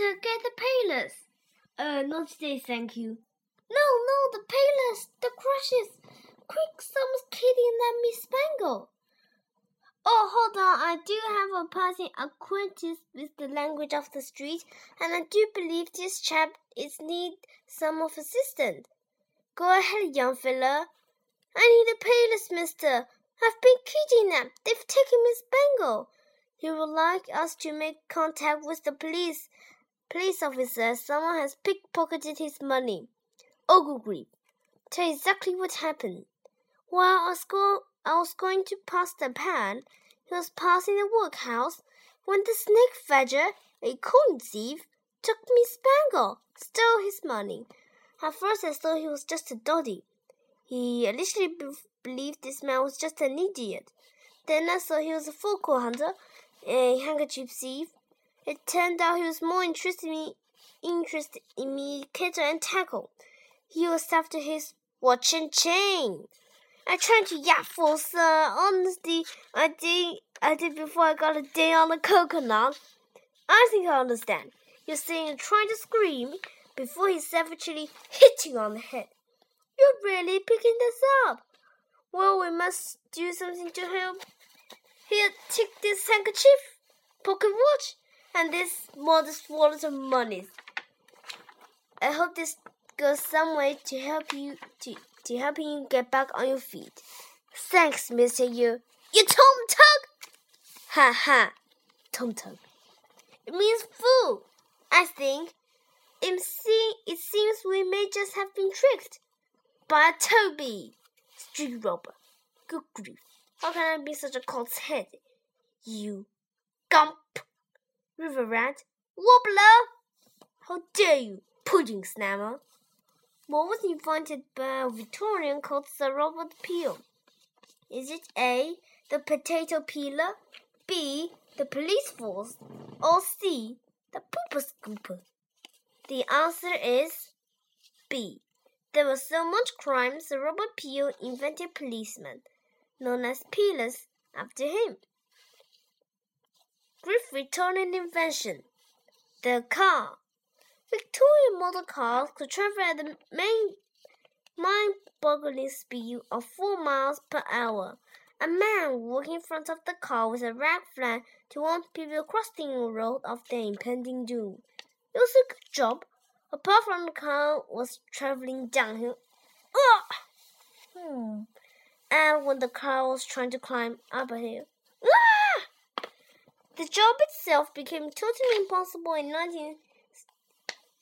mister, get the peelers. Uh, not today, thank you. No, no, the peelers, the crushes. Quick, someone's kidnapped Miss Spangle. Oh, hold on. I do have a passing acquaintance with the language of the street, and I do believe this chap is need some of assistance. Go ahead, young fella. I need a payless, mister. I've been kidnapped. They've taken Miss Bangle. He would like us to make contact with the police. Police officer, someone has pickpocketed his money. Oh, good. Tell exactly what happened. While I was, go I was going to pass the pan, he was passing the workhouse when the snake fedger, a coin thief, took Miss spangle, stole his money. At first I thought he was just a doddy. He initially believed this man was just an idiot. Then I saw he was a fogle hunter, a handkerchief thief. It turned out he was more interested in me, interested in me and tackle. He was after his watch and chain. I tried to yap for sir. Honestly, I did. I did before I got a day on the coconut. I think I understand. You're saying trying to scream before he savagely hit you on the head. You're really picking this up. Well, we must do something to help. Here, take this handkerchief, pocket watch, and this modest wallet of money. I hope this goes some way to help you to, to helping you get back on your feet. Thanks, Mister You. You Tom Tug. Ha ha, Tom Tug. It means fool. I think. It, it seems we may just have been tricked by a Toby street robber. Good grief. How can I be such a colt's head? You gump. River rat. Wobbler. How dare you, pudding snammer. What was invented by a Victorian called Sir Robert Peel? Is it A, the potato peeler, B, the police force, or C, the pooper scooper? The answer is B. There was so much crime, Sir Robert Peel invented policemen, known as peelers, after him. Griff returning invention. The car. Victorian motor cars could travel at the main mind-boggling speed of four miles per hour. A man walking in front of the car with a rag flag to warn people crossing the road of their impending doom. It was a good job, apart from the car was traveling downhill. Ugh! Hmm. And when the car was trying to climb up a hill. The job itself became totally impossible in 19,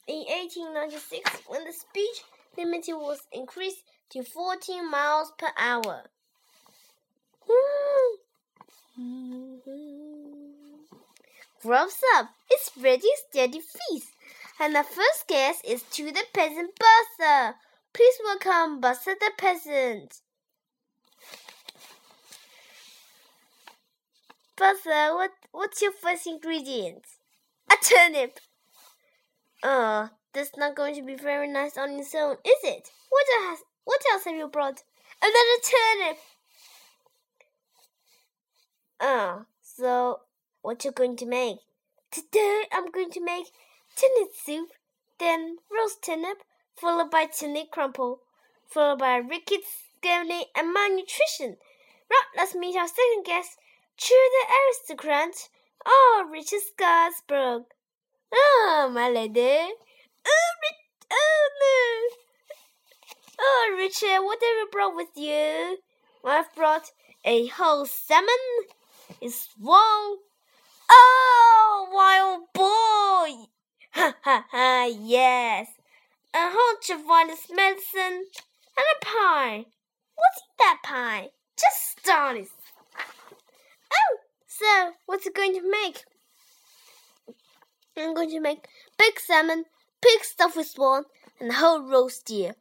in 1896 when the speed limit was increased to 14 miles per hour. Grows up, it's ready, steady feast. And the first guest is to the peasant Buster. Please welcome Buster the peasant. Buster, what what's your first ingredient? A turnip. Uh, that's not going to be very nice on its own, is it? What else? What else have you brought? Another turnip. Uh, so what you going to make? Today I'm going to make turnip soup, then roast turnip, followed by turnip crumble, followed by rickets, scony, and malnutrition. Right, let's meet our second guest, Cheer the aristocrat. Oh, Richard Scarsburg. Oh, my lady. Oh, Rich- oh no. Oh, Richard, eh, what have you brought with you? I've brought a whole salmon. It's swung. Oh, wild boy! Ha ha ha, yes. A hunch of honest medicine and a pie. What's that pie? Just start it. Oh, so what's it going to make? I'm going to make big salmon, pig stuffed with swan, and whole roast deer,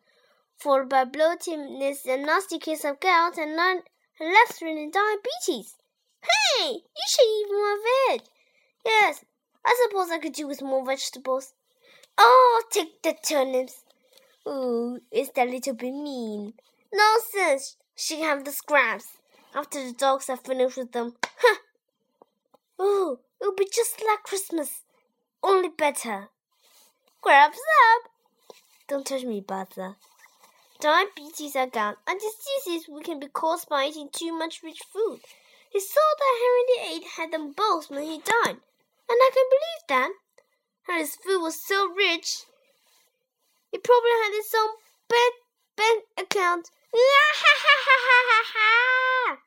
followed by bloatedness and nasty case of gout and life-threatening diabetes. Hey, you should eat more it. Yes, I suppose I could do with more vegetables. Oh, take the turnips. Ooh, is that little bit mean? Nonsense. She can have the scraps after the dogs have finished with them. Huh. Ooh, it'll be just like Christmas. only better. Grabs up. Don't touch me, Buzzer. Diabetes are gone, and diseases we can be caused by eating too much rich food. He saw that Henry VIII had them both when he died, and I can believe that. Henry's food was so rich, he probably had his own bank, bank account.